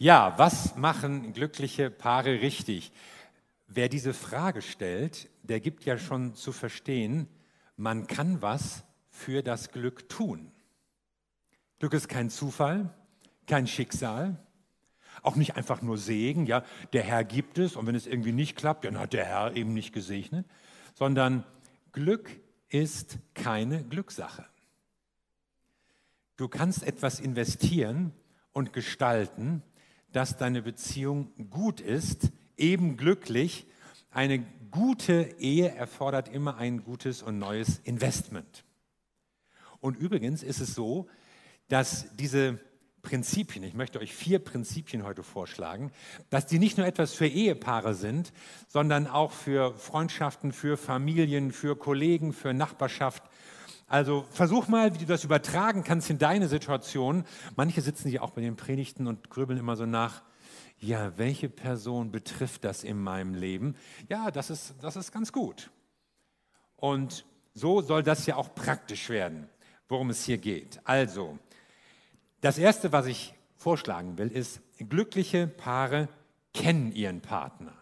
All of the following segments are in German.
Ja, was machen glückliche Paare richtig? Wer diese Frage stellt, der gibt ja schon zu verstehen, man kann was für das Glück tun. Glück ist kein Zufall, kein Schicksal, auch nicht einfach nur Segen, ja, der Herr gibt es und wenn es irgendwie nicht klappt, dann hat der Herr eben nicht gesegnet, sondern Glück ist keine Glückssache. Du kannst etwas investieren und gestalten, dass deine Beziehung gut ist, eben glücklich. Eine gute Ehe erfordert immer ein gutes und neues Investment. Und übrigens ist es so, dass diese Prinzipien, ich möchte euch vier Prinzipien heute vorschlagen, dass die nicht nur etwas für Ehepaare sind, sondern auch für Freundschaften, für Familien, für Kollegen, für Nachbarschaft, also versuch mal, wie du das übertragen kannst in deine Situation. Manche sitzen hier auch bei den Predigten und grübeln immer so nach, ja, welche Person betrifft das in meinem Leben? Ja, das ist, das ist ganz gut. Und so soll das ja auch praktisch werden, worum es hier geht. Also, das Erste, was ich vorschlagen will, ist, glückliche Paare kennen ihren Partner.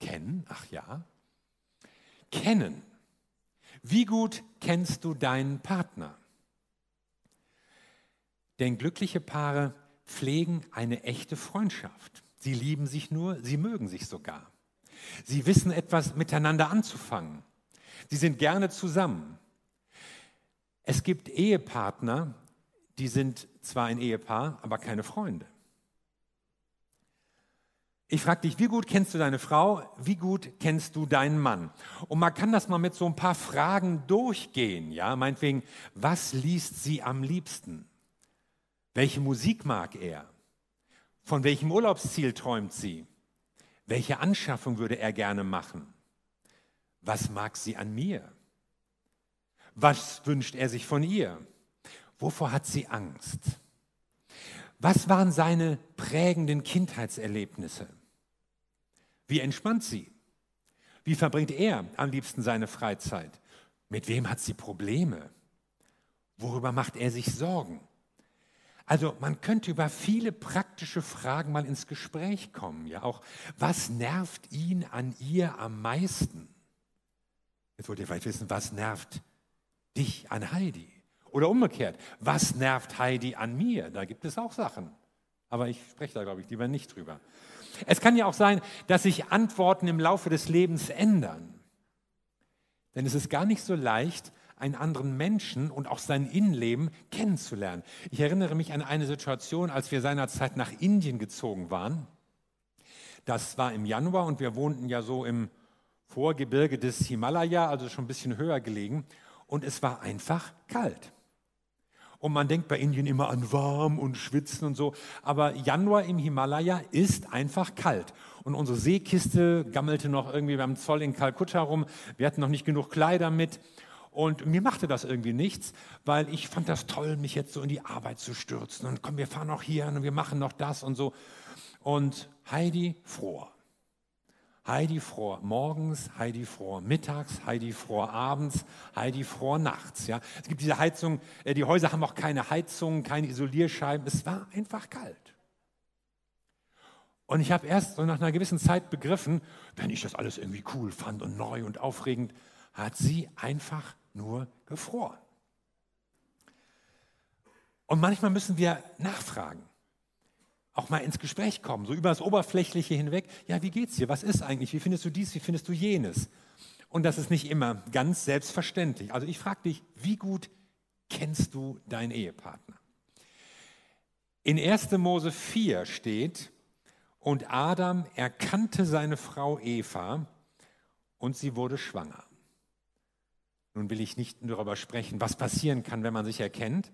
Kennen? Ach ja. Kennen. Wie gut kennst du deinen Partner? Denn glückliche Paare pflegen eine echte Freundschaft. Sie lieben sich nur, sie mögen sich sogar. Sie wissen etwas miteinander anzufangen. Sie sind gerne zusammen. Es gibt Ehepartner, die sind zwar ein Ehepaar, aber keine Freunde. Ich frage dich, wie gut kennst du deine Frau? Wie gut kennst du deinen Mann? Und man kann das mal mit so ein paar Fragen durchgehen. Ja, meinetwegen, was liest sie am liebsten? Welche Musik mag er? Von welchem Urlaubsziel träumt sie? Welche Anschaffung würde er gerne machen? Was mag sie an mir? Was wünscht er sich von ihr? Wovor hat sie Angst? Was waren seine prägenden Kindheitserlebnisse? Wie entspannt sie? Wie verbringt er am liebsten seine Freizeit? Mit wem hat sie Probleme? Worüber macht er sich Sorgen? Also man könnte über viele praktische Fragen mal ins Gespräch kommen. Ja, auch was nervt ihn an ihr am meisten? Jetzt wollt ihr vielleicht wissen, was nervt dich an Heidi? Oder umgekehrt, was nervt Heidi an mir? Da gibt es auch Sachen. Aber ich spreche da, glaube ich, lieber nicht drüber. Es kann ja auch sein, dass sich Antworten im Laufe des Lebens ändern. Denn es ist gar nicht so leicht, einen anderen Menschen und auch sein Innenleben kennenzulernen. Ich erinnere mich an eine Situation, als wir seinerzeit nach Indien gezogen waren. Das war im Januar und wir wohnten ja so im Vorgebirge des Himalaya, also schon ein bisschen höher gelegen. Und es war einfach kalt. Und man denkt bei Indien immer an warm und schwitzen und so. Aber Januar im Himalaya ist einfach kalt. Und unsere Seekiste gammelte noch irgendwie beim Zoll in Kalkutta rum. Wir hatten noch nicht genug Kleider mit. Und mir machte das irgendwie nichts, weil ich fand das toll, mich jetzt so in die Arbeit zu stürzen. Und komm, wir fahren noch hier und wir machen noch das und so. Und Heidi fror. Heidi Frohr morgens, Heidi Frohr mittags, Heidi Frohr abends, Heidi Frohr nachts. Ja. Es gibt diese Heizung, äh, die Häuser haben auch keine Heizung, keine Isolierscheiben. Es war einfach kalt. Und ich habe erst so nach einer gewissen Zeit begriffen, wenn ich das alles irgendwie cool fand und neu und aufregend, hat sie einfach nur gefroren. Und manchmal müssen wir nachfragen auch mal ins Gespräch kommen, so über das Oberflächliche hinweg. Ja, wie geht's dir? Was ist eigentlich? Wie findest du dies? Wie findest du jenes? Und das ist nicht immer ganz selbstverständlich. Also ich frage dich, wie gut kennst du deinen Ehepartner? In 1. Mose 4 steht, und Adam erkannte seine Frau Eva und sie wurde schwanger. Nun will ich nicht darüber sprechen, was passieren kann, wenn man sich erkennt.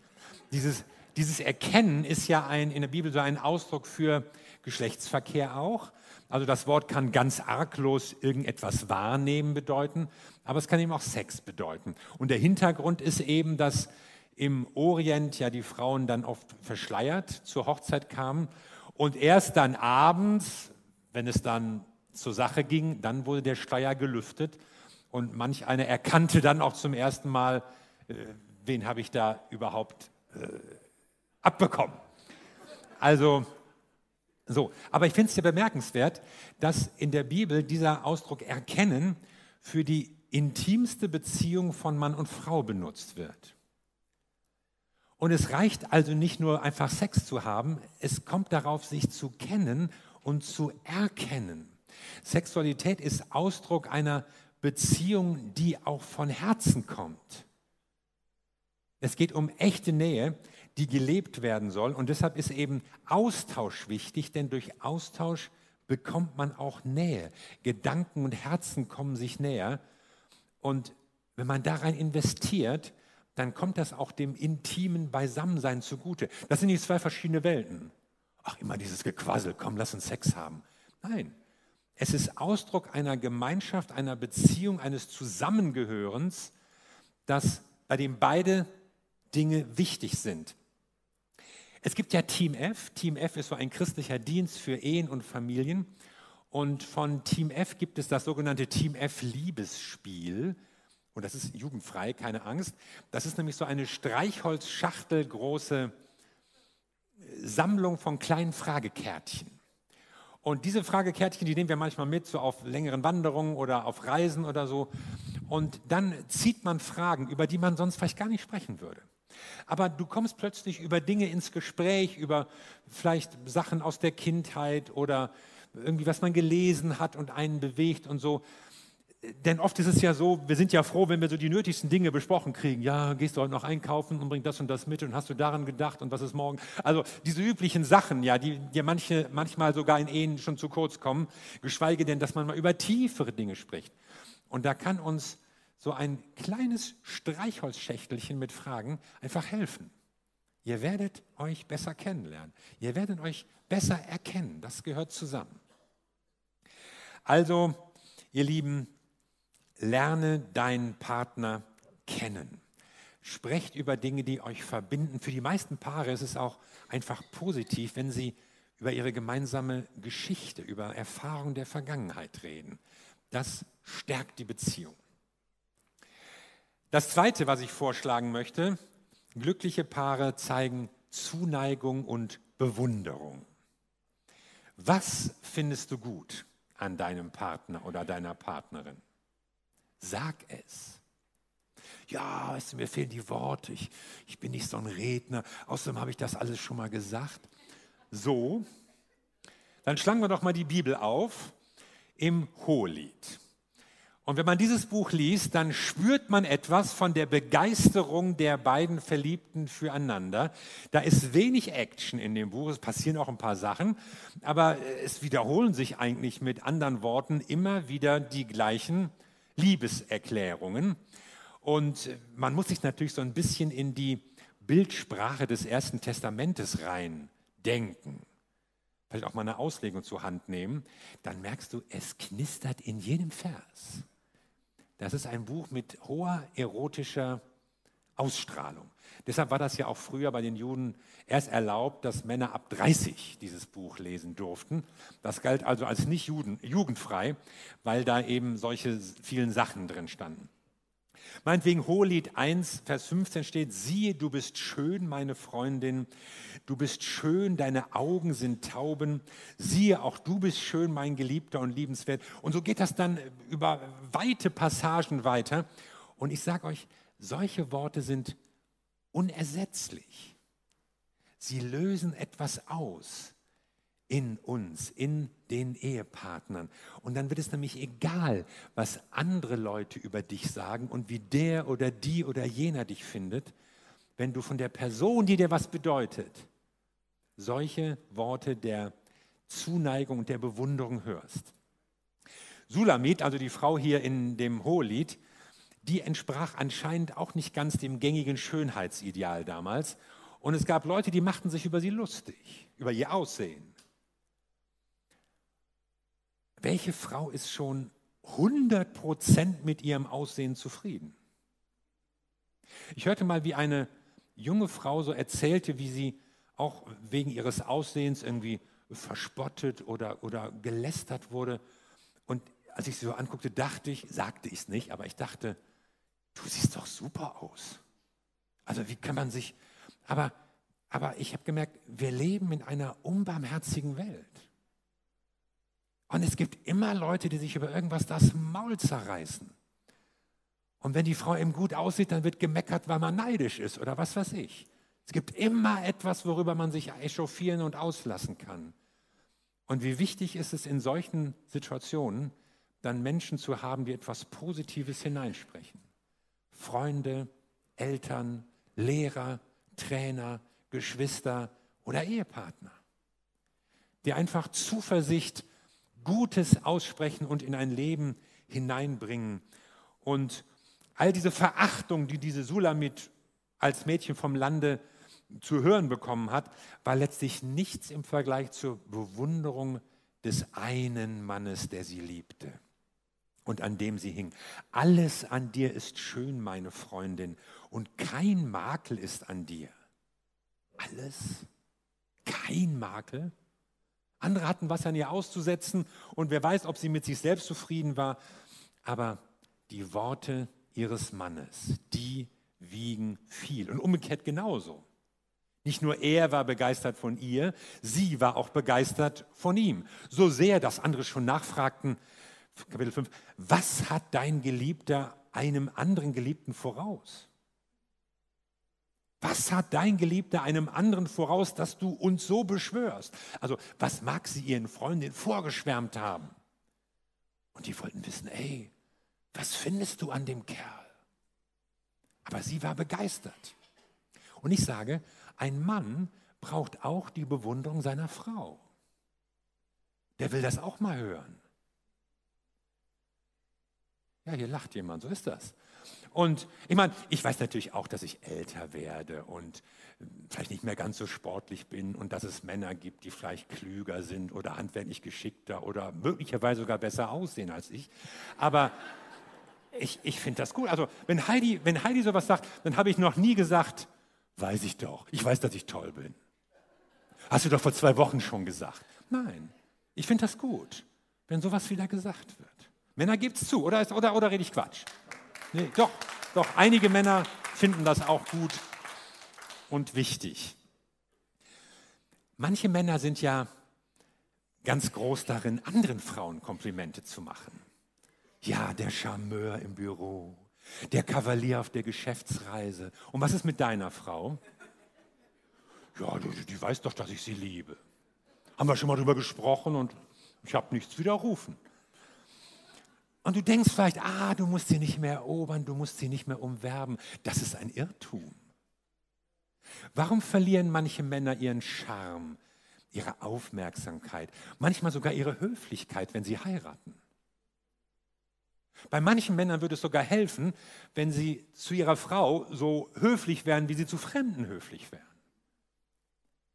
Dieses dieses Erkennen ist ja ein, in der Bibel so ein Ausdruck für Geschlechtsverkehr auch. Also das Wort kann ganz arglos irgendetwas wahrnehmen bedeuten, aber es kann eben auch Sex bedeuten. Und der Hintergrund ist eben, dass im Orient ja die Frauen dann oft verschleiert zur Hochzeit kamen und erst dann abends, wenn es dann zur Sache ging, dann wurde der Schleier gelüftet und manch einer erkannte dann auch zum ersten Mal, äh, wen habe ich da überhaupt äh, abbekommen. Also So, aber ich finde es ja bemerkenswert, dass in der Bibel dieser Ausdruck erkennen für die intimste Beziehung von Mann und Frau benutzt wird. Und es reicht also nicht nur einfach Sex zu haben, es kommt darauf, sich zu kennen und zu erkennen. Sexualität ist Ausdruck einer Beziehung, die auch von Herzen kommt. Es geht um echte Nähe, die gelebt werden soll. Und deshalb ist eben Austausch wichtig, denn durch Austausch bekommt man auch Nähe. Gedanken und Herzen kommen sich näher. Und wenn man darein investiert, dann kommt das auch dem intimen Beisammensein zugute. Das sind nicht zwei verschiedene Welten. Ach, immer dieses Gequassel, komm, lass uns Sex haben. Nein, es ist Ausdruck einer Gemeinschaft, einer Beziehung, eines Zusammengehörens, das, bei dem beide Dinge wichtig sind. Es gibt ja Team F. Team F ist so ein christlicher Dienst für Ehen und Familien. Und von Team F gibt es das sogenannte Team F Liebesspiel. Und das ist jugendfrei, keine Angst. Das ist nämlich so eine Streichholzschachtel große Sammlung von kleinen Fragekärtchen. Und diese Fragekärtchen, die nehmen wir manchmal mit, so auf längeren Wanderungen oder auf Reisen oder so. Und dann zieht man Fragen, über die man sonst vielleicht gar nicht sprechen würde. Aber du kommst plötzlich über Dinge ins Gespräch, über vielleicht Sachen aus der Kindheit oder irgendwie, was man gelesen hat und einen bewegt und so. Denn oft ist es ja so, wir sind ja froh, wenn wir so die nötigsten Dinge besprochen kriegen. Ja, gehst du heute noch einkaufen und bringst das und das mit und hast du daran gedacht und was ist morgen? Also diese üblichen Sachen, ja, die, die manche, manchmal sogar in Ehen schon zu kurz kommen, geschweige denn, dass man mal über tiefere Dinge spricht. Und da kann uns so ein kleines Streichholzschächtelchen mit Fragen einfach helfen. Ihr werdet euch besser kennenlernen. Ihr werdet euch besser erkennen. Das gehört zusammen. Also, ihr Lieben, lerne deinen Partner kennen. Sprecht über Dinge, die euch verbinden. Für die meisten Paare ist es auch einfach positiv, wenn sie über ihre gemeinsame Geschichte, über Erfahrungen der Vergangenheit reden. Das stärkt die Beziehung. Das Zweite, was ich vorschlagen möchte, glückliche Paare zeigen Zuneigung und Bewunderung. Was findest du gut an deinem Partner oder deiner Partnerin? Sag es. Ja, weißt du, mir fehlen die Worte, ich, ich bin nicht so ein Redner, außerdem habe ich das alles schon mal gesagt. So, dann schlagen wir doch mal die Bibel auf im Hohelied. Und wenn man dieses Buch liest, dann spürt man etwas von der Begeisterung der beiden Verliebten füreinander. Da ist wenig Action in dem Buch, es passieren auch ein paar Sachen, aber es wiederholen sich eigentlich mit anderen Worten immer wieder die gleichen Liebeserklärungen. Und man muss sich natürlich so ein bisschen in die Bildsprache des Ersten Testamentes rein denken vielleicht auch mal eine Auslegung zur Hand nehmen, dann merkst du, es knistert in jedem Vers. Das ist ein Buch mit hoher erotischer Ausstrahlung. Deshalb war das ja auch früher bei den Juden erst erlaubt, dass Männer ab 30 dieses Buch lesen durften. Das galt also als nicht Juden, jugendfrei, weil da eben solche vielen Sachen drin standen. Meinetwegen Hohelied 1, Vers 15 steht, siehe, du bist schön, meine Freundin, du bist schön, deine Augen sind Tauben, siehe, auch du bist schön, mein Geliebter und liebenswert. Und so geht das dann über weite Passagen weiter. Und ich sage euch, solche Worte sind unersetzlich. Sie lösen etwas aus in uns, in den Ehepartnern. Und dann wird es nämlich egal, was andere Leute über dich sagen und wie der oder die oder jener dich findet, wenn du von der Person, die dir was bedeutet, solche Worte der Zuneigung und der Bewunderung hörst. Sulamit, also die Frau hier in dem Hohelied, die entsprach anscheinend auch nicht ganz dem gängigen Schönheitsideal damals. Und es gab Leute, die machten sich über sie lustig, über ihr Aussehen. Welche Frau ist schon 100% mit ihrem Aussehen zufrieden? Ich hörte mal, wie eine junge Frau so erzählte, wie sie auch wegen ihres Aussehens irgendwie verspottet oder, oder gelästert wurde. Und als ich sie so anguckte, dachte ich, sagte ich es nicht, aber ich dachte, du siehst doch super aus. Also wie kann man sich, aber, aber ich habe gemerkt, wir leben in einer unbarmherzigen Welt. Und es gibt immer Leute, die sich über irgendwas das Maul zerreißen. Und wenn die Frau eben gut aussieht, dann wird gemeckert, weil man neidisch ist oder was weiß ich. Es gibt immer etwas, worüber man sich echauffieren und auslassen kann. Und wie wichtig ist es in solchen Situationen, dann Menschen zu haben, die etwas Positives hineinsprechen. Freunde, Eltern, Lehrer, Trainer, Geschwister oder Ehepartner, die einfach Zuversicht, Gutes aussprechen und in ein Leben hineinbringen. Und all diese Verachtung, die diese Sulamit als Mädchen vom Lande zu hören bekommen hat, war letztlich nichts im Vergleich zur Bewunderung des einen Mannes, der sie liebte und an dem sie hing. Alles an dir ist schön, meine Freundin, und kein Makel ist an dir. Alles? Kein Makel? Andere hatten was an ihr auszusetzen und wer weiß, ob sie mit sich selbst zufrieden war. Aber die Worte ihres Mannes, die wiegen viel. Und umgekehrt genauso. Nicht nur er war begeistert von ihr, sie war auch begeistert von ihm. So sehr, dass andere schon nachfragten, Kapitel 5, was hat dein Geliebter einem anderen Geliebten voraus? Was hat dein Geliebter einem anderen voraus, dass du uns so beschwörst? Also, was mag sie ihren Freundinnen vorgeschwärmt haben? Und die wollten wissen, ey, was findest du an dem Kerl? Aber sie war begeistert. Und ich sage, ein Mann braucht auch die Bewunderung seiner Frau. Der will das auch mal hören. Ja, hier lacht jemand, so ist das. Und ich meine, ich weiß natürlich auch, dass ich älter werde und vielleicht nicht mehr ganz so sportlich bin und dass es Männer gibt, die vielleicht klüger sind oder handwerklich geschickter oder möglicherweise sogar besser aussehen als ich. Aber ich, ich finde das gut. Also wenn Heidi, wenn Heidi sowas sagt, dann habe ich noch nie gesagt, weiß ich doch, ich weiß, dass ich toll bin. Hast du doch vor zwei Wochen schon gesagt. Nein, ich finde das gut, wenn sowas wieder gesagt wird. Männer gibt es zu, oder, oder, oder rede ich Quatsch? Nee, doch, doch, einige Männer finden das auch gut und wichtig. Manche Männer sind ja ganz groß darin, anderen Frauen Komplimente zu machen. Ja, der Charmeur im Büro, der Kavalier auf der Geschäftsreise. Und was ist mit deiner Frau? Ja, die, die weiß doch, dass ich sie liebe. Haben wir schon mal drüber gesprochen und ich habe nichts widerrufen. Und du denkst vielleicht, ah, du musst sie nicht mehr erobern, du musst sie nicht mehr umwerben. Das ist ein Irrtum. Warum verlieren manche Männer ihren Charme, ihre Aufmerksamkeit, manchmal sogar ihre Höflichkeit, wenn sie heiraten? Bei manchen Männern würde es sogar helfen, wenn sie zu ihrer Frau so höflich wären, wie sie zu Fremden höflich wären.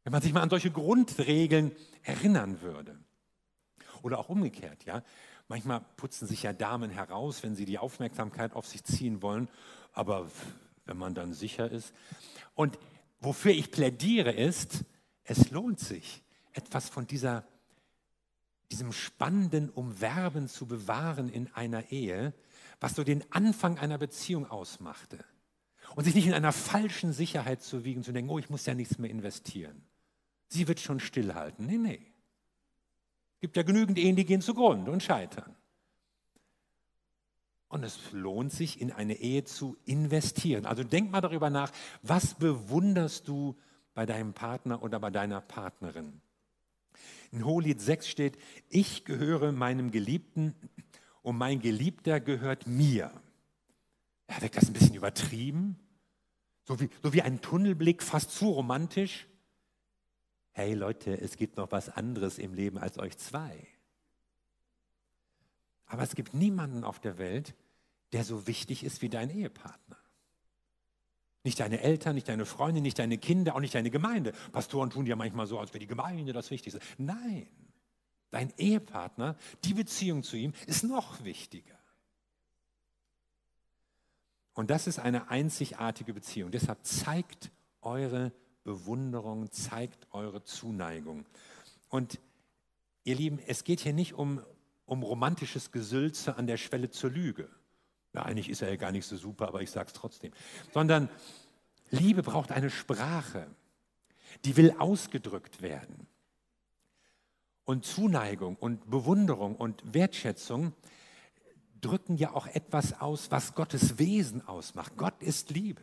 Wenn man sich mal an solche Grundregeln erinnern würde. Oder auch umgekehrt, ja. Manchmal putzen sich ja Damen heraus, wenn sie die Aufmerksamkeit auf sich ziehen wollen, aber wenn man dann sicher ist. Und wofür ich plädiere ist, es lohnt sich, etwas von dieser, diesem spannenden Umwerben zu bewahren in einer Ehe, was so den Anfang einer Beziehung ausmachte. Und sich nicht in einer falschen Sicherheit zu wiegen, zu denken, oh, ich muss ja nichts mehr investieren. Sie wird schon stillhalten. Nee, nee. Gibt ja genügend Ehen, die gehen zugrunde und scheitern. Und es lohnt sich, in eine Ehe zu investieren. Also denk mal darüber nach, was bewunderst du bei deinem Partner oder bei deiner Partnerin? In Hohelied 6 steht, ich gehöre meinem Geliebten und mein Geliebter gehört mir. Ja, wirkt das ein bisschen übertrieben? So wie, so wie ein Tunnelblick, fast zu romantisch? Hey Leute, es gibt noch was anderes im Leben als euch zwei. Aber es gibt niemanden auf der Welt, der so wichtig ist wie dein Ehepartner. Nicht deine Eltern, nicht deine Freunde, nicht deine Kinder, auch nicht deine Gemeinde. Pastoren tun ja manchmal so, als wäre die Gemeinde das Wichtigste. Nein, dein Ehepartner, die Beziehung zu ihm ist noch wichtiger. Und das ist eine einzigartige Beziehung. Deshalb zeigt eure Bewunderung, zeigt eure Zuneigung. Und ihr Lieben, es geht hier nicht um, um romantisches Gesülze an der Schwelle zur Lüge. Ja, eigentlich ist er ja gar nicht so super, aber ich sage es trotzdem. Sondern Liebe braucht eine Sprache, die will ausgedrückt werden. und Zuneigung und Bewunderung und Wertschätzung drücken ja auch etwas aus, was Gottes Wesen ausmacht. Gott ist Liebe.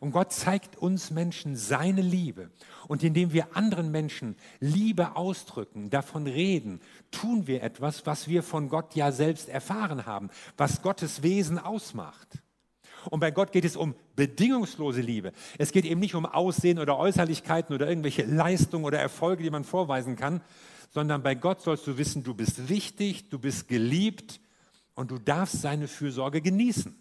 Und Gott zeigt uns Menschen seine Liebe. Und indem wir anderen Menschen Liebe ausdrücken, davon reden, tun wir etwas, was wir von Gott ja selbst erfahren haben, was Gottes Wesen ausmacht. Und bei Gott geht es um bedingungslose Liebe. Es geht eben nicht um Aussehen oder Äußerlichkeiten oder irgendwelche Leistungen oder Erfolge, die man vorweisen kann, sondern bei Gott sollst du wissen, du bist wichtig, du bist geliebt und du darfst seine Fürsorge genießen.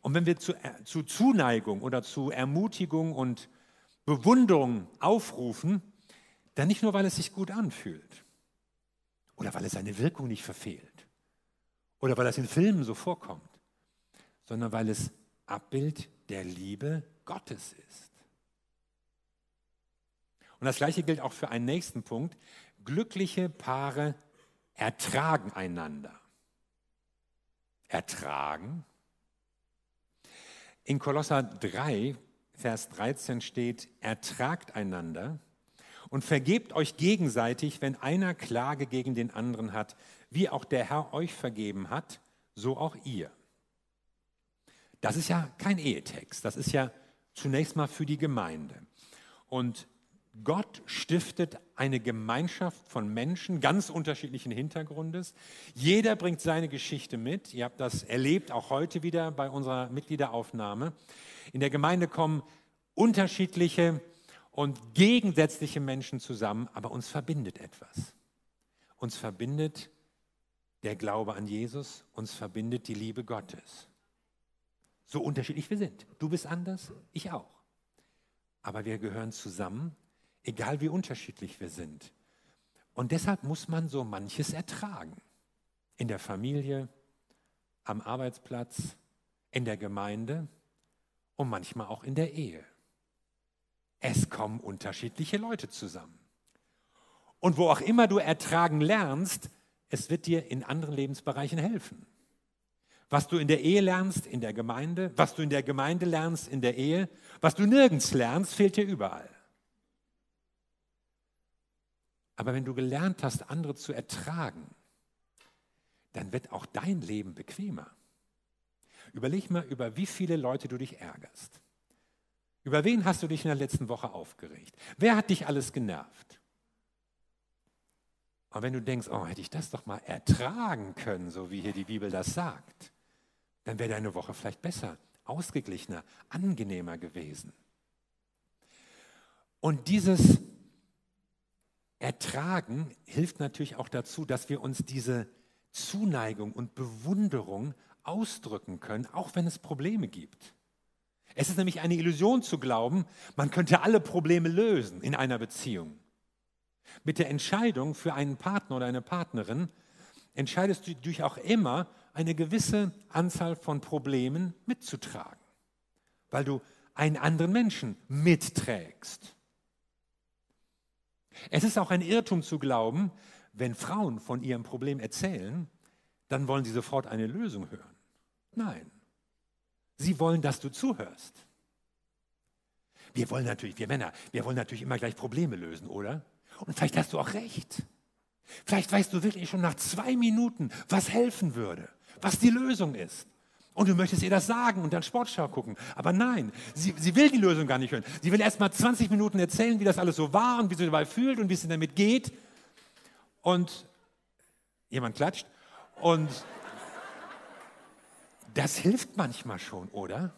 Und wenn wir zu, äh, zu Zuneigung oder zu Ermutigung und Bewunderung aufrufen, dann nicht nur, weil es sich gut anfühlt oder weil es seine Wirkung nicht verfehlt oder weil es in Filmen so vorkommt, sondern weil es Abbild der Liebe Gottes ist. Und das gleiche gilt auch für einen nächsten Punkt. Glückliche Paare ertragen einander. Ertragen in Kolosser 3, Vers 13 steht, ertragt einander und vergebt euch gegenseitig, wenn einer Klage gegen den anderen hat, wie auch der Herr euch vergeben hat, so auch ihr. Das ist ja kein Ehetext, das ist ja zunächst mal für die Gemeinde. Und Gott stiftet eine Gemeinschaft von Menschen ganz unterschiedlichen Hintergrundes. Jeder bringt seine Geschichte mit. Ihr habt das erlebt, auch heute wieder bei unserer Mitgliederaufnahme. In der Gemeinde kommen unterschiedliche und gegensätzliche Menschen zusammen, aber uns verbindet etwas. Uns verbindet der Glaube an Jesus, uns verbindet die Liebe Gottes. So unterschiedlich wir sind. Du bist anders, ich auch. Aber wir gehören zusammen egal wie unterschiedlich wir sind. Und deshalb muss man so manches ertragen. In der Familie, am Arbeitsplatz, in der Gemeinde und manchmal auch in der Ehe. Es kommen unterschiedliche Leute zusammen. Und wo auch immer du ertragen lernst, es wird dir in anderen Lebensbereichen helfen. Was du in der Ehe lernst, in der Gemeinde, was du in der Gemeinde lernst, in der Ehe, was du nirgends lernst, fehlt dir überall. Aber wenn du gelernt hast, andere zu ertragen, dann wird auch dein Leben bequemer. Überleg mal, über wie viele Leute du dich ärgerst. Über wen hast du dich in der letzten Woche aufgeregt? Wer hat dich alles genervt? Und wenn du denkst, oh, hätte ich das doch mal ertragen können, so wie hier die Bibel das sagt, dann wäre deine Woche vielleicht besser, ausgeglichener, angenehmer gewesen. Und dieses Ertragen hilft natürlich auch dazu, dass wir uns diese Zuneigung und Bewunderung ausdrücken können, auch wenn es Probleme gibt. Es ist nämlich eine Illusion zu glauben, man könnte alle Probleme lösen in einer Beziehung. Mit der Entscheidung für einen Partner oder eine Partnerin entscheidest du dich auch immer, eine gewisse Anzahl von Problemen mitzutragen, weil du einen anderen Menschen mitträgst. Es ist auch ein Irrtum zu glauben, wenn Frauen von ihrem Problem erzählen, dann wollen sie sofort eine Lösung hören. Nein, sie wollen, dass du zuhörst. Wir wollen natürlich, wir Männer, wir wollen natürlich immer gleich Probleme lösen, oder? Und vielleicht hast du auch recht. Vielleicht weißt du wirklich schon nach zwei Minuten, was helfen würde, was die Lösung ist. Und du möchtest ihr das sagen und dann Sportschau gucken. Aber nein, sie, sie will die Lösung gar nicht hören. Sie will erst mal 20 Minuten erzählen, wie das alles so war und wie sie dabei fühlt und wie es damit geht. Und jemand klatscht. Und das hilft manchmal schon, oder?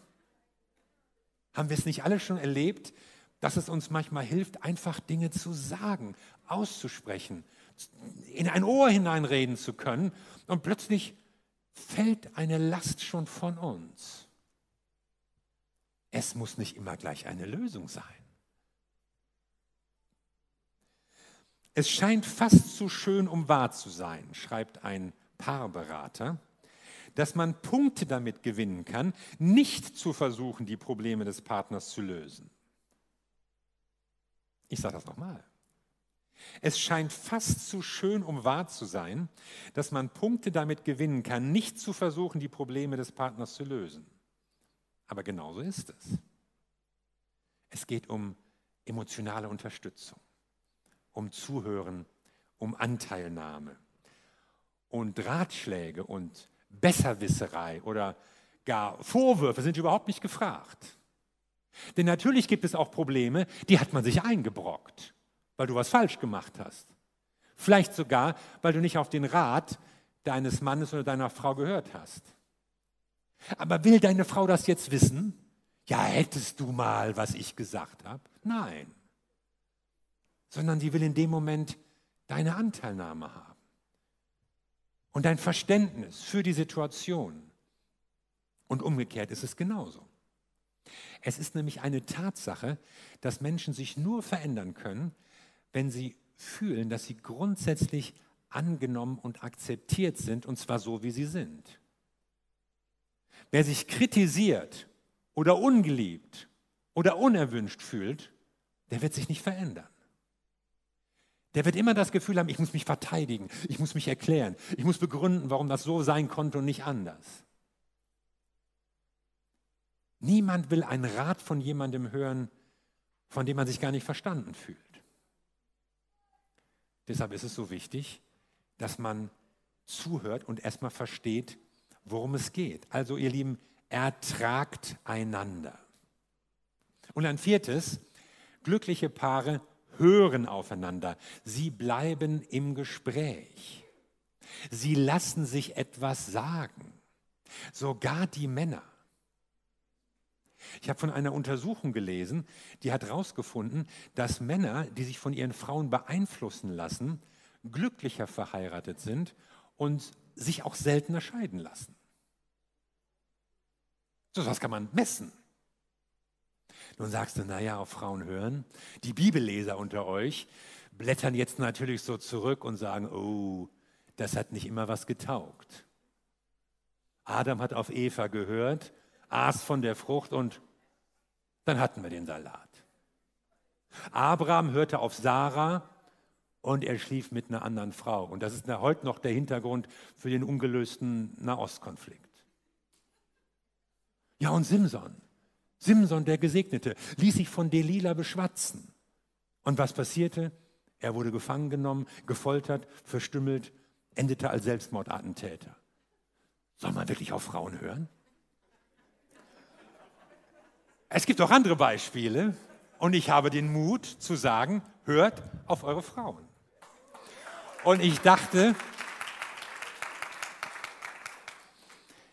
Haben wir es nicht alle schon erlebt, dass es uns manchmal hilft, einfach Dinge zu sagen, auszusprechen, in ein Ohr hineinreden zu können und plötzlich fällt eine Last schon von uns. Es muss nicht immer gleich eine Lösung sein. Es scheint fast zu schön, um wahr zu sein, schreibt ein Paarberater, dass man Punkte damit gewinnen kann, nicht zu versuchen, die Probleme des Partners zu lösen. Ich sage das nochmal. Es scheint fast zu schön, um wahr zu sein, dass man Punkte damit gewinnen kann, nicht zu versuchen, die Probleme des Partners zu lösen. Aber genauso ist es. Es geht um emotionale Unterstützung, um Zuhören, um Anteilnahme. Und Ratschläge und Besserwisserei oder gar Vorwürfe sind überhaupt nicht gefragt. Denn natürlich gibt es auch Probleme, die hat man sich eingebrockt, weil du was falsch gemacht hast. Vielleicht sogar, weil du nicht auf den Rat deines Mannes oder deiner Frau gehört hast. Aber will deine Frau das jetzt wissen? Ja, hättest du mal, was ich gesagt habe? Nein. Sondern sie will in dem Moment deine Anteilnahme haben und dein Verständnis für die Situation. Und umgekehrt ist es genauso. Es ist nämlich eine Tatsache, dass Menschen sich nur verändern können, wenn sie fühlen, dass sie grundsätzlich angenommen und akzeptiert sind, und zwar so, wie sie sind. Wer sich kritisiert oder ungeliebt oder unerwünscht fühlt, der wird sich nicht verändern. Der wird immer das Gefühl haben, ich muss mich verteidigen, ich muss mich erklären, ich muss begründen, warum das so sein konnte und nicht anders. Niemand will einen Rat von jemandem hören, von dem man sich gar nicht verstanden fühlt. Deshalb ist es so wichtig, dass man zuhört und erstmal versteht, worum es geht. Also ihr Lieben, ertragt einander. Und ein viertes, glückliche Paare hören aufeinander. Sie bleiben im Gespräch. Sie lassen sich etwas sagen. Sogar die Männer. Ich habe von einer Untersuchung gelesen, die hat herausgefunden, dass Männer, die sich von ihren Frauen beeinflussen lassen, glücklicher verheiratet sind und sich auch seltener scheiden lassen. So was kann man messen. Nun sagst du, naja, auf Frauen hören. Die Bibelleser unter euch blättern jetzt natürlich so zurück und sagen, oh, das hat nicht immer was getaugt. Adam hat auf Eva gehört aß von der Frucht und dann hatten wir den Salat. Abraham hörte auf Sarah und er schlief mit einer anderen Frau. Und das ist heute noch der Hintergrund für den ungelösten Nahostkonflikt. Ja, und Simson, Simson der Gesegnete, ließ sich von Delila beschwatzen. Und was passierte? Er wurde gefangen genommen, gefoltert, verstümmelt, endete als Selbstmordattentäter. Soll man wirklich auf Frauen hören? Es gibt auch andere Beispiele und ich habe den Mut zu sagen, hört auf eure Frauen. Und ich dachte,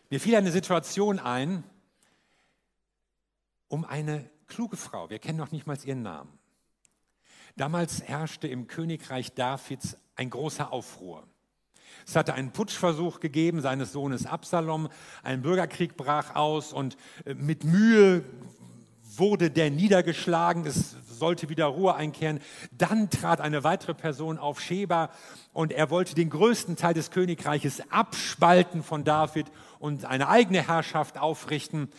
mir fiel eine Situation ein, um eine kluge Frau, wir kennen noch nicht mal ihren Namen. Damals herrschte im Königreich Davids ein großer Aufruhr. Es hatte einen Putschversuch gegeben seines Sohnes Absalom, ein Bürgerkrieg brach aus und äh, mit Mühe wurde der niedergeschlagen, es sollte wieder Ruhe einkehren. Dann trat eine weitere Person auf, Sheba, und er wollte den größten Teil des Königreiches abspalten von David und eine eigene Herrschaft aufrichten.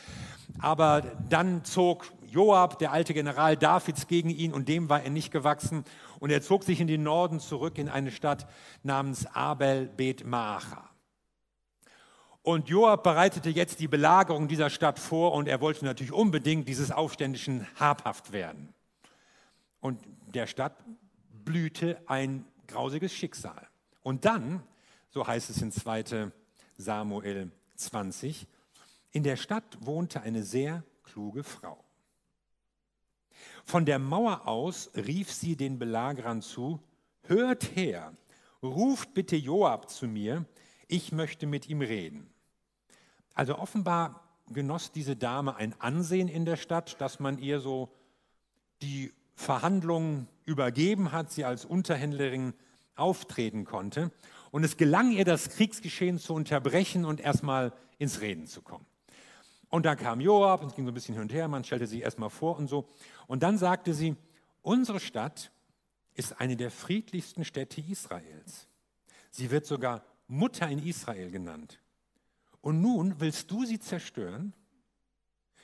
Aber dann zog Joab, der alte General Davids, gegen ihn und dem war er nicht gewachsen. Und er zog sich in den Norden zurück in eine Stadt namens Abel Bet Maacha. Und Joab bereitete jetzt die Belagerung dieser Stadt vor und er wollte natürlich unbedingt dieses Aufständischen habhaft werden. Und der Stadt blühte ein grausiges Schicksal. Und dann, so heißt es in 2 Samuel 20, in der Stadt wohnte eine sehr kluge Frau. Von der Mauer aus rief sie den Belagerern zu, hört her, ruft bitte Joab zu mir, ich möchte mit ihm reden. Also offenbar genoss diese Dame ein Ansehen in der Stadt, dass man ihr so die Verhandlungen übergeben hat, sie als Unterhändlerin auftreten konnte. Und es gelang ihr, das Kriegsgeschehen zu unterbrechen und erstmal ins Reden zu kommen. Und dann kam Joab und es ging so ein bisschen hin und her, man stellte sich erstmal vor und so. Und dann sagte sie, unsere Stadt ist eine der friedlichsten Städte Israels. Sie wird sogar Mutter in Israel genannt. Und nun willst du sie zerstören?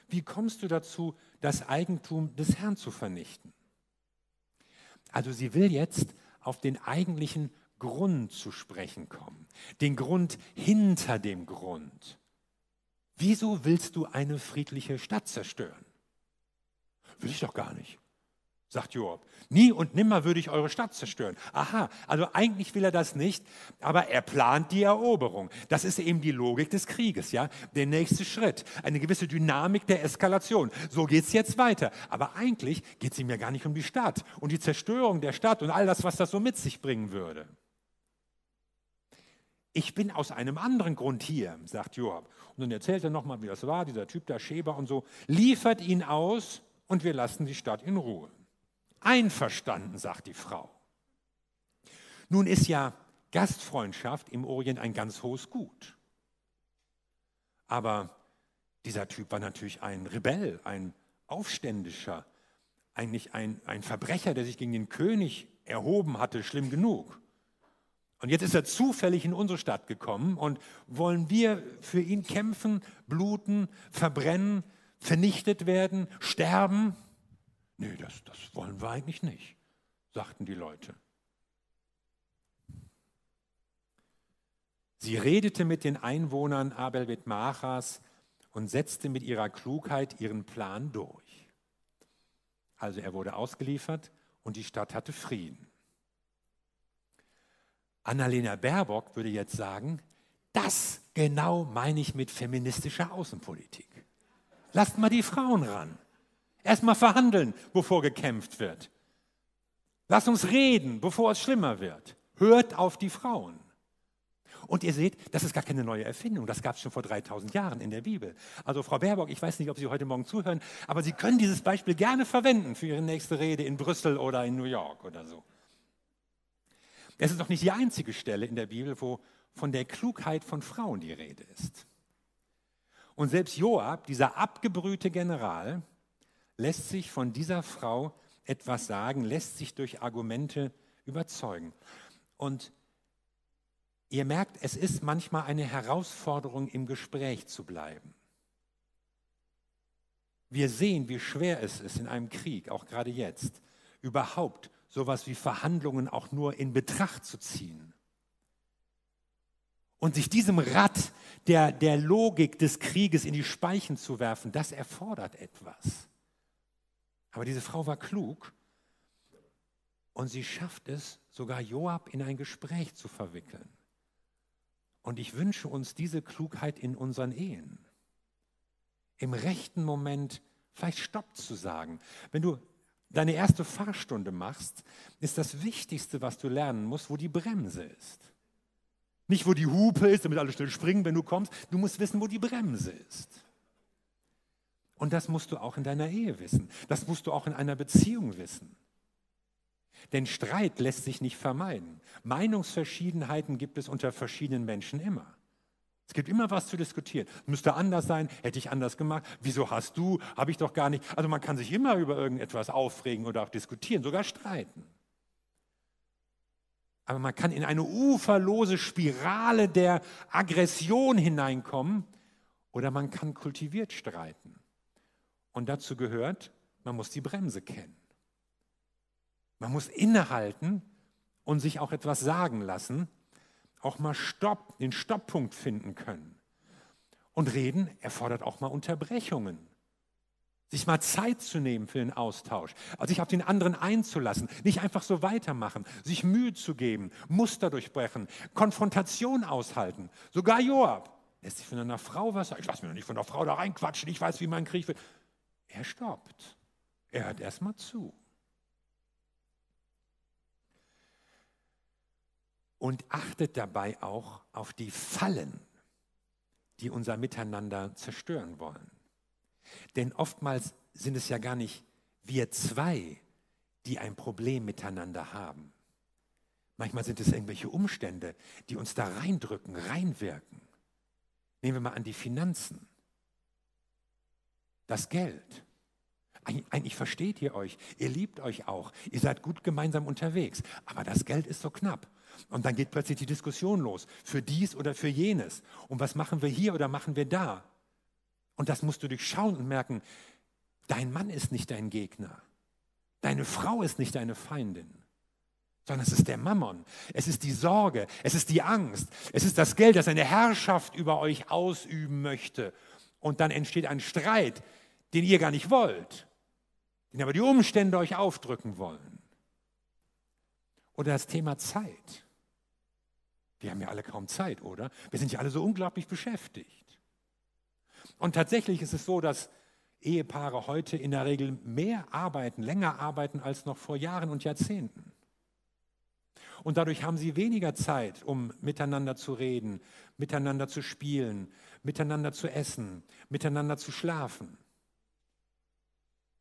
Wie kommst du dazu, das Eigentum des Herrn zu vernichten? Also sie will jetzt auf den eigentlichen Grund zu sprechen kommen, den Grund hinter dem Grund. Wieso willst du eine friedliche Stadt zerstören? Will ich doch gar nicht, sagt Joab. Nie und nimmer würde ich eure Stadt zerstören. Aha, also eigentlich will er das nicht, aber er plant die Eroberung. Das ist eben die Logik des Krieges, ja? Der nächste Schritt, eine gewisse Dynamik der Eskalation. So geht es jetzt weiter. Aber eigentlich geht es ihm ja gar nicht um die Stadt und die Zerstörung der Stadt und all das, was das so mit sich bringen würde. Ich bin aus einem anderen Grund hier, sagt Joab. Und dann erzählt er nochmal, wie das war, dieser Typ der Schäber und so, liefert ihn aus und wir lassen die Stadt in Ruhe. Einverstanden, sagt die Frau. Nun ist ja Gastfreundschaft im Orient ein ganz hohes Gut. Aber dieser Typ war natürlich ein Rebell, ein Aufständischer, eigentlich ein, ein Verbrecher, der sich gegen den König erhoben hatte, schlimm genug. Und jetzt ist er zufällig in unsere Stadt gekommen und wollen wir für ihn kämpfen, bluten, verbrennen, vernichtet werden, sterben? Nee, das, das wollen wir eigentlich nicht, sagten die Leute. Sie redete mit den Einwohnern Abel Machas und setzte mit ihrer Klugheit ihren Plan durch. Also er wurde ausgeliefert und die Stadt hatte Frieden. Annalena Baerbock würde jetzt sagen, das genau meine ich mit feministischer Außenpolitik. Lasst mal die Frauen ran. Erstmal verhandeln, bevor gekämpft wird. Lass uns reden, bevor es schlimmer wird. Hört auf die Frauen. Und ihr seht, das ist gar keine neue Erfindung. Das gab es schon vor 3000 Jahren in der Bibel. Also Frau Baerbock, ich weiß nicht, ob Sie heute Morgen zuhören, aber Sie können dieses Beispiel gerne verwenden für Ihre nächste Rede in Brüssel oder in New York oder so. Es ist doch nicht die einzige Stelle in der Bibel, wo von der Klugheit von Frauen die Rede ist. Und selbst Joab, dieser abgebrühte General, lässt sich von dieser Frau etwas sagen, lässt sich durch Argumente überzeugen. Und ihr merkt, es ist manchmal eine Herausforderung, im Gespräch zu bleiben. Wir sehen, wie schwer es ist in einem Krieg, auch gerade jetzt, überhaupt sowas wie Verhandlungen auch nur in Betracht zu ziehen. Und sich diesem Rad der, der Logik des Krieges in die Speichen zu werfen, das erfordert etwas. Aber diese Frau war klug und sie schafft es, sogar Joab in ein Gespräch zu verwickeln. Und ich wünsche uns diese Klugheit in unseren Ehen. Im rechten Moment vielleicht Stopp zu sagen. Wenn du deine erste Fahrstunde machst, ist das Wichtigste, was du lernen musst, wo die Bremse ist. Nicht, wo die Hupe ist, damit alle schnell springen, wenn du kommst. Du musst wissen, wo die Bremse ist. Und das musst du auch in deiner Ehe wissen. Das musst du auch in einer Beziehung wissen. Denn Streit lässt sich nicht vermeiden. Meinungsverschiedenheiten gibt es unter verschiedenen Menschen immer. Es gibt immer was zu diskutieren. Müsste anders sein, hätte ich anders gemacht. Wieso hast du? Habe ich doch gar nicht. Also man kann sich immer über irgendetwas aufregen oder auch diskutieren, sogar streiten. Aber man kann in eine uferlose Spirale der Aggression hineinkommen oder man kann kultiviert streiten. Und dazu gehört, man muss die Bremse kennen. Man muss innehalten und sich auch etwas sagen lassen, auch mal Stopp, den Stopppunkt finden können. Und reden erfordert auch mal Unterbrechungen. Sich mal Zeit zu nehmen für den Austausch, also sich auf den anderen einzulassen, nicht einfach so weitermachen, sich Mühe zu geben, Muster durchbrechen, Konfrontation aushalten. Sogar Joab lässt sich von einer Frau was sagen. Ich lasse mich noch nicht von einer Frau da reinquatschen, ich weiß, wie man Krieg wird. Er stoppt. Er hört erstmal zu. Und achtet dabei auch auf die Fallen, die unser Miteinander zerstören wollen. Denn oftmals sind es ja gar nicht wir zwei, die ein Problem miteinander haben. Manchmal sind es irgendwelche Umstände, die uns da reindrücken, reinwirken. Nehmen wir mal an die Finanzen das Geld. Eigentlich versteht ihr euch, ihr liebt euch auch, ihr seid gut gemeinsam unterwegs, aber das Geld ist so knapp. Und dann geht plötzlich die Diskussion los, für dies oder für jenes. Und was machen wir hier oder machen wir da? Und das musst du durchschauen und merken, dein Mann ist nicht dein Gegner, deine Frau ist nicht deine Feindin, sondern es ist der Mammon, es ist die Sorge, es ist die Angst, es ist das Geld, das eine Herrschaft über euch ausüben möchte. Und dann entsteht ein Streit, den ihr gar nicht wollt, den aber die Umstände euch aufdrücken wollen. Oder das Thema Zeit. Wir haben ja alle kaum Zeit, oder? Wir sind ja alle so unglaublich beschäftigt. Und tatsächlich ist es so, dass Ehepaare heute in der Regel mehr arbeiten, länger arbeiten als noch vor Jahren und Jahrzehnten. Und dadurch haben sie weniger Zeit, um miteinander zu reden, miteinander zu spielen, miteinander zu essen, miteinander zu schlafen.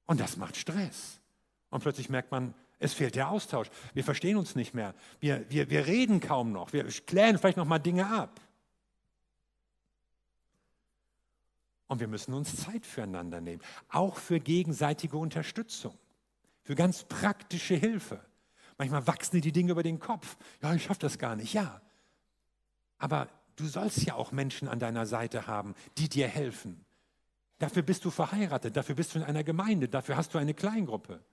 Und das macht Stress. Und plötzlich merkt man, es fehlt der Austausch. Wir verstehen uns nicht mehr. Wir, wir, wir reden kaum noch. Wir klären vielleicht noch mal Dinge ab. Und wir müssen uns Zeit füreinander nehmen, auch für gegenseitige Unterstützung, für ganz praktische Hilfe. Manchmal wachsen dir die Dinge über den Kopf. Ja, ich schaffe das gar nicht. Ja. Aber du sollst ja auch Menschen an deiner Seite haben, die dir helfen. Dafür bist du verheiratet, dafür bist du in einer Gemeinde, dafür hast du eine Kleingruppe.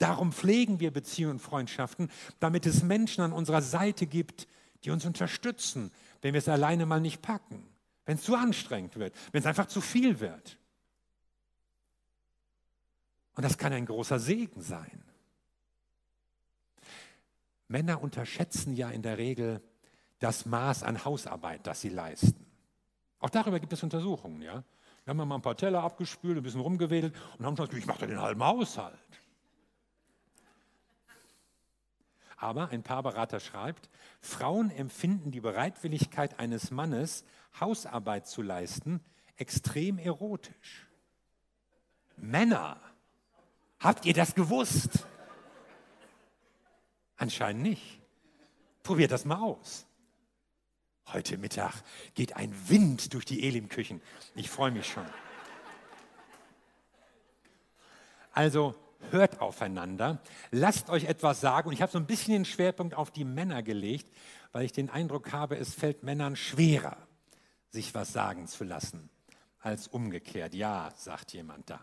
Darum pflegen wir Beziehungen und Freundschaften, damit es Menschen an unserer Seite gibt, die uns unterstützen, wenn wir es alleine mal nicht packen, wenn es zu anstrengend wird, wenn es einfach zu viel wird. Und das kann ein großer Segen sein. Männer unterschätzen ja in der Regel das Maß an Hausarbeit, das sie leisten. Auch darüber gibt es Untersuchungen. Ja? Wir haben mal ein paar Teller abgespült, ein bisschen rumgewedelt und haben gesagt, ich mache den halben Haushalt. Aber ein Paarberater schreibt, Frauen empfinden die Bereitwilligkeit eines Mannes, Hausarbeit zu leisten, extrem erotisch. Männer, habt ihr das gewusst? Anscheinend nicht. Probiert das mal aus. Heute Mittag geht ein Wind durch die Elim-Küchen. Ich freue mich schon. Also hört aufeinander, lasst euch etwas sagen. Und ich habe so ein bisschen den Schwerpunkt auf die Männer gelegt, weil ich den Eindruck habe, es fällt Männern schwerer, sich was sagen zu lassen, als umgekehrt. Ja, sagt jemand da.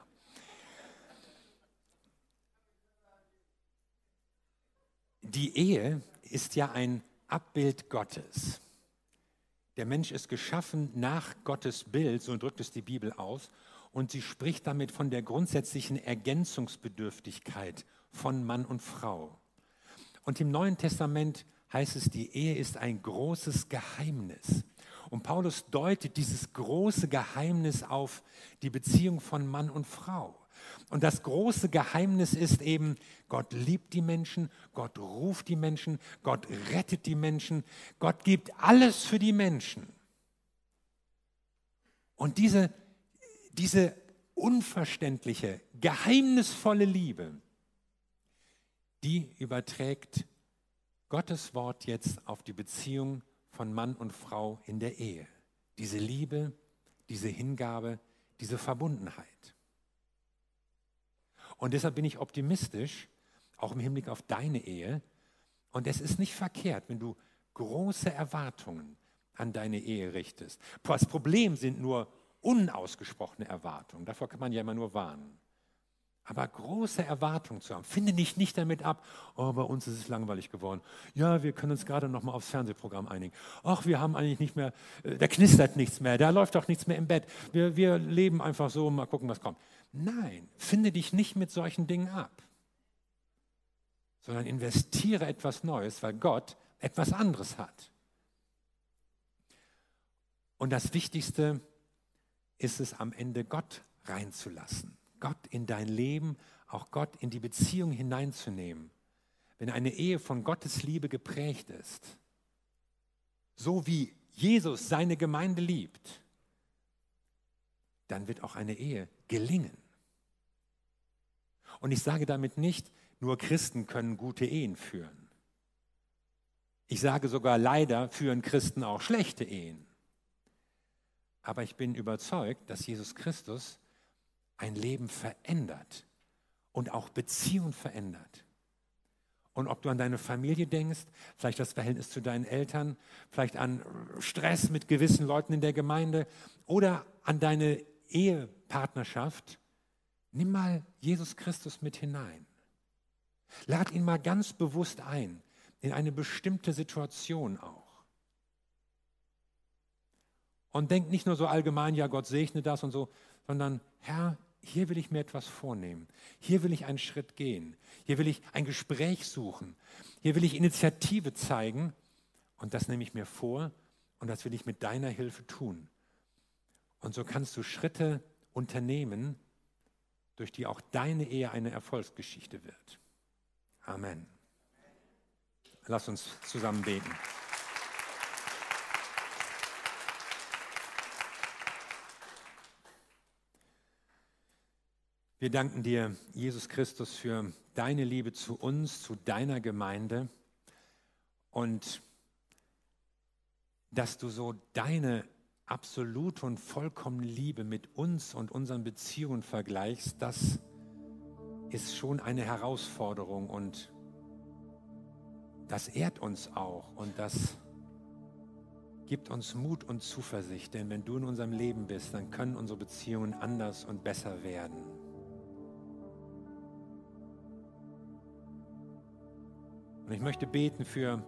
Die Ehe ist ja ein Abbild Gottes. Der Mensch ist geschaffen nach Gottes Bild, so drückt es die Bibel aus, und sie spricht damit von der grundsätzlichen Ergänzungsbedürftigkeit von Mann und Frau. Und im Neuen Testament heißt es, die Ehe ist ein großes Geheimnis. Und Paulus deutet dieses große Geheimnis auf die Beziehung von Mann und Frau. Und das große Geheimnis ist eben, Gott liebt die Menschen, Gott ruft die Menschen, Gott rettet die Menschen, Gott gibt alles für die Menschen. Und diese, diese unverständliche, geheimnisvolle Liebe, die überträgt Gottes Wort jetzt auf die Beziehung von Mann und Frau in der Ehe. Diese Liebe, diese Hingabe, diese Verbundenheit. Und deshalb bin ich optimistisch, auch im Hinblick auf deine Ehe. Und es ist nicht verkehrt, wenn du große Erwartungen an deine Ehe richtest. Das Problem sind nur unausgesprochene Erwartungen. Davor kann man ja immer nur warnen. Aber große Erwartungen zu haben, finde dich nicht damit ab, oh, bei uns ist es langweilig geworden. Ja, wir können uns gerade noch mal aufs Fernsehprogramm einigen. Ach, wir haben eigentlich nicht mehr, äh, da knistert nichts mehr, da läuft auch nichts mehr im Bett. Wir, wir leben einfach so, mal gucken, was kommt. Nein, finde dich nicht mit solchen Dingen ab, sondern investiere etwas Neues, weil Gott etwas anderes hat. Und das Wichtigste ist es am Ende, Gott reinzulassen, Gott in dein Leben, auch Gott in die Beziehung hineinzunehmen. Wenn eine Ehe von Gottes Liebe geprägt ist, so wie Jesus seine Gemeinde liebt, dann wird auch eine Ehe gelingen. Und ich sage damit nicht, nur Christen können gute Ehen führen. Ich sage sogar, leider führen Christen auch schlechte Ehen. Aber ich bin überzeugt, dass Jesus Christus ein Leben verändert und auch Beziehungen verändert. Und ob du an deine Familie denkst, vielleicht das Verhältnis zu deinen Eltern, vielleicht an Stress mit gewissen Leuten in der Gemeinde oder an deine Ehepartnerschaft, nimm mal Jesus Christus mit hinein. Lad ihn mal ganz bewusst ein in eine bestimmte Situation auch. Und denk nicht nur so allgemein, ja, Gott segne das und so, sondern Herr, hier will ich mir etwas vornehmen. Hier will ich einen Schritt gehen. Hier will ich ein Gespräch suchen. Hier will ich Initiative zeigen. Und das nehme ich mir vor und das will ich mit deiner Hilfe tun. Und so kannst du Schritte unternehmen, durch die auch deine Ehe eine Erfolgsgeschichte wird. Amen. Lass uns zusammen beten. Wir danken dir, Jesus Christus, für deine Liebe zu uns, zu deiner Gemeinde und dass du so deine absolute und vollkommene Liebe mit uns und unseren Beziehungen vergleichst, das ist schon eine Herausforderung und das ehrt uns auch und das gibt uns Mut und Zuversicht, denn wenn du in unserem Leben bist, dann können unsere Beziehungen anders und besser werden. Und ich möchte beten für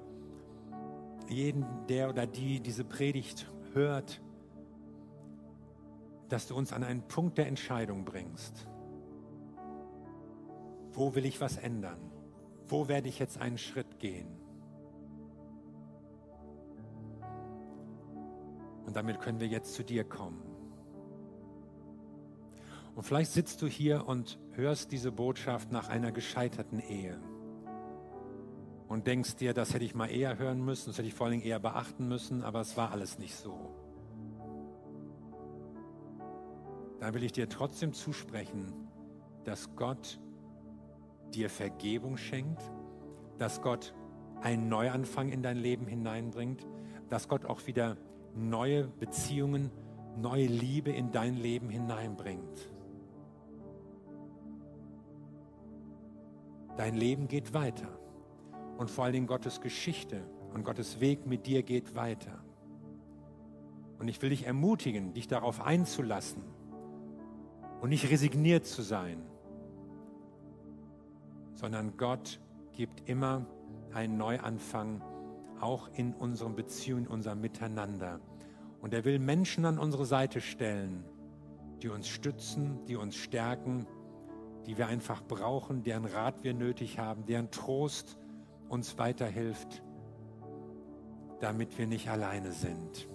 jeden, der oder die diese Predigt hört, dass du uns an einen Punkt der Entscheidung bringst. Wo will ich was ändern? Wo werde ich jetzt einen Schritt gehen? Und damit können wir jetzt zu dir kommen. Und vielleicht sitzt du hier und hörst diese Botschaft nach einer gescheiterten Ehe und denkst dir, das hätte ich mal eher hören müssen, das hätte ich vor allen Dingen eher beachten müssen, aber es war alles nicht so. Dann will ich dir trotzdem zusprechen, dass Gott dir Vergebung schenkt, dass Gott einen Neuanfang in dein Leben hineinbringt, dass Gott auch wieder neue Beziehungen, neue Liebe in dein Leben hineinbringt. Dein Leben geht weiter und vor allen Dingen Gottes Geschichte und Gottes Weg mit dir geht weiter. Und ich will dich ermutigen, dich darauf einzulassen und nicht resigniert zu sein, sondern Gott gibt immer einen Neuanfang, auch in unseren Beziehungen, in unserem Miteinander. Und er will Menschen an unsere Seite stellen, die uns stützen, die uns stärken, die wir einfach brauchen, deren Rat wir nötig haben, deren Trost uns weiterhilft, damit wir nicht alleine sind.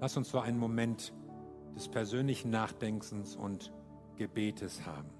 Lass uns so einen Moment des persönlichen Nachdenkens und Gebetes haben.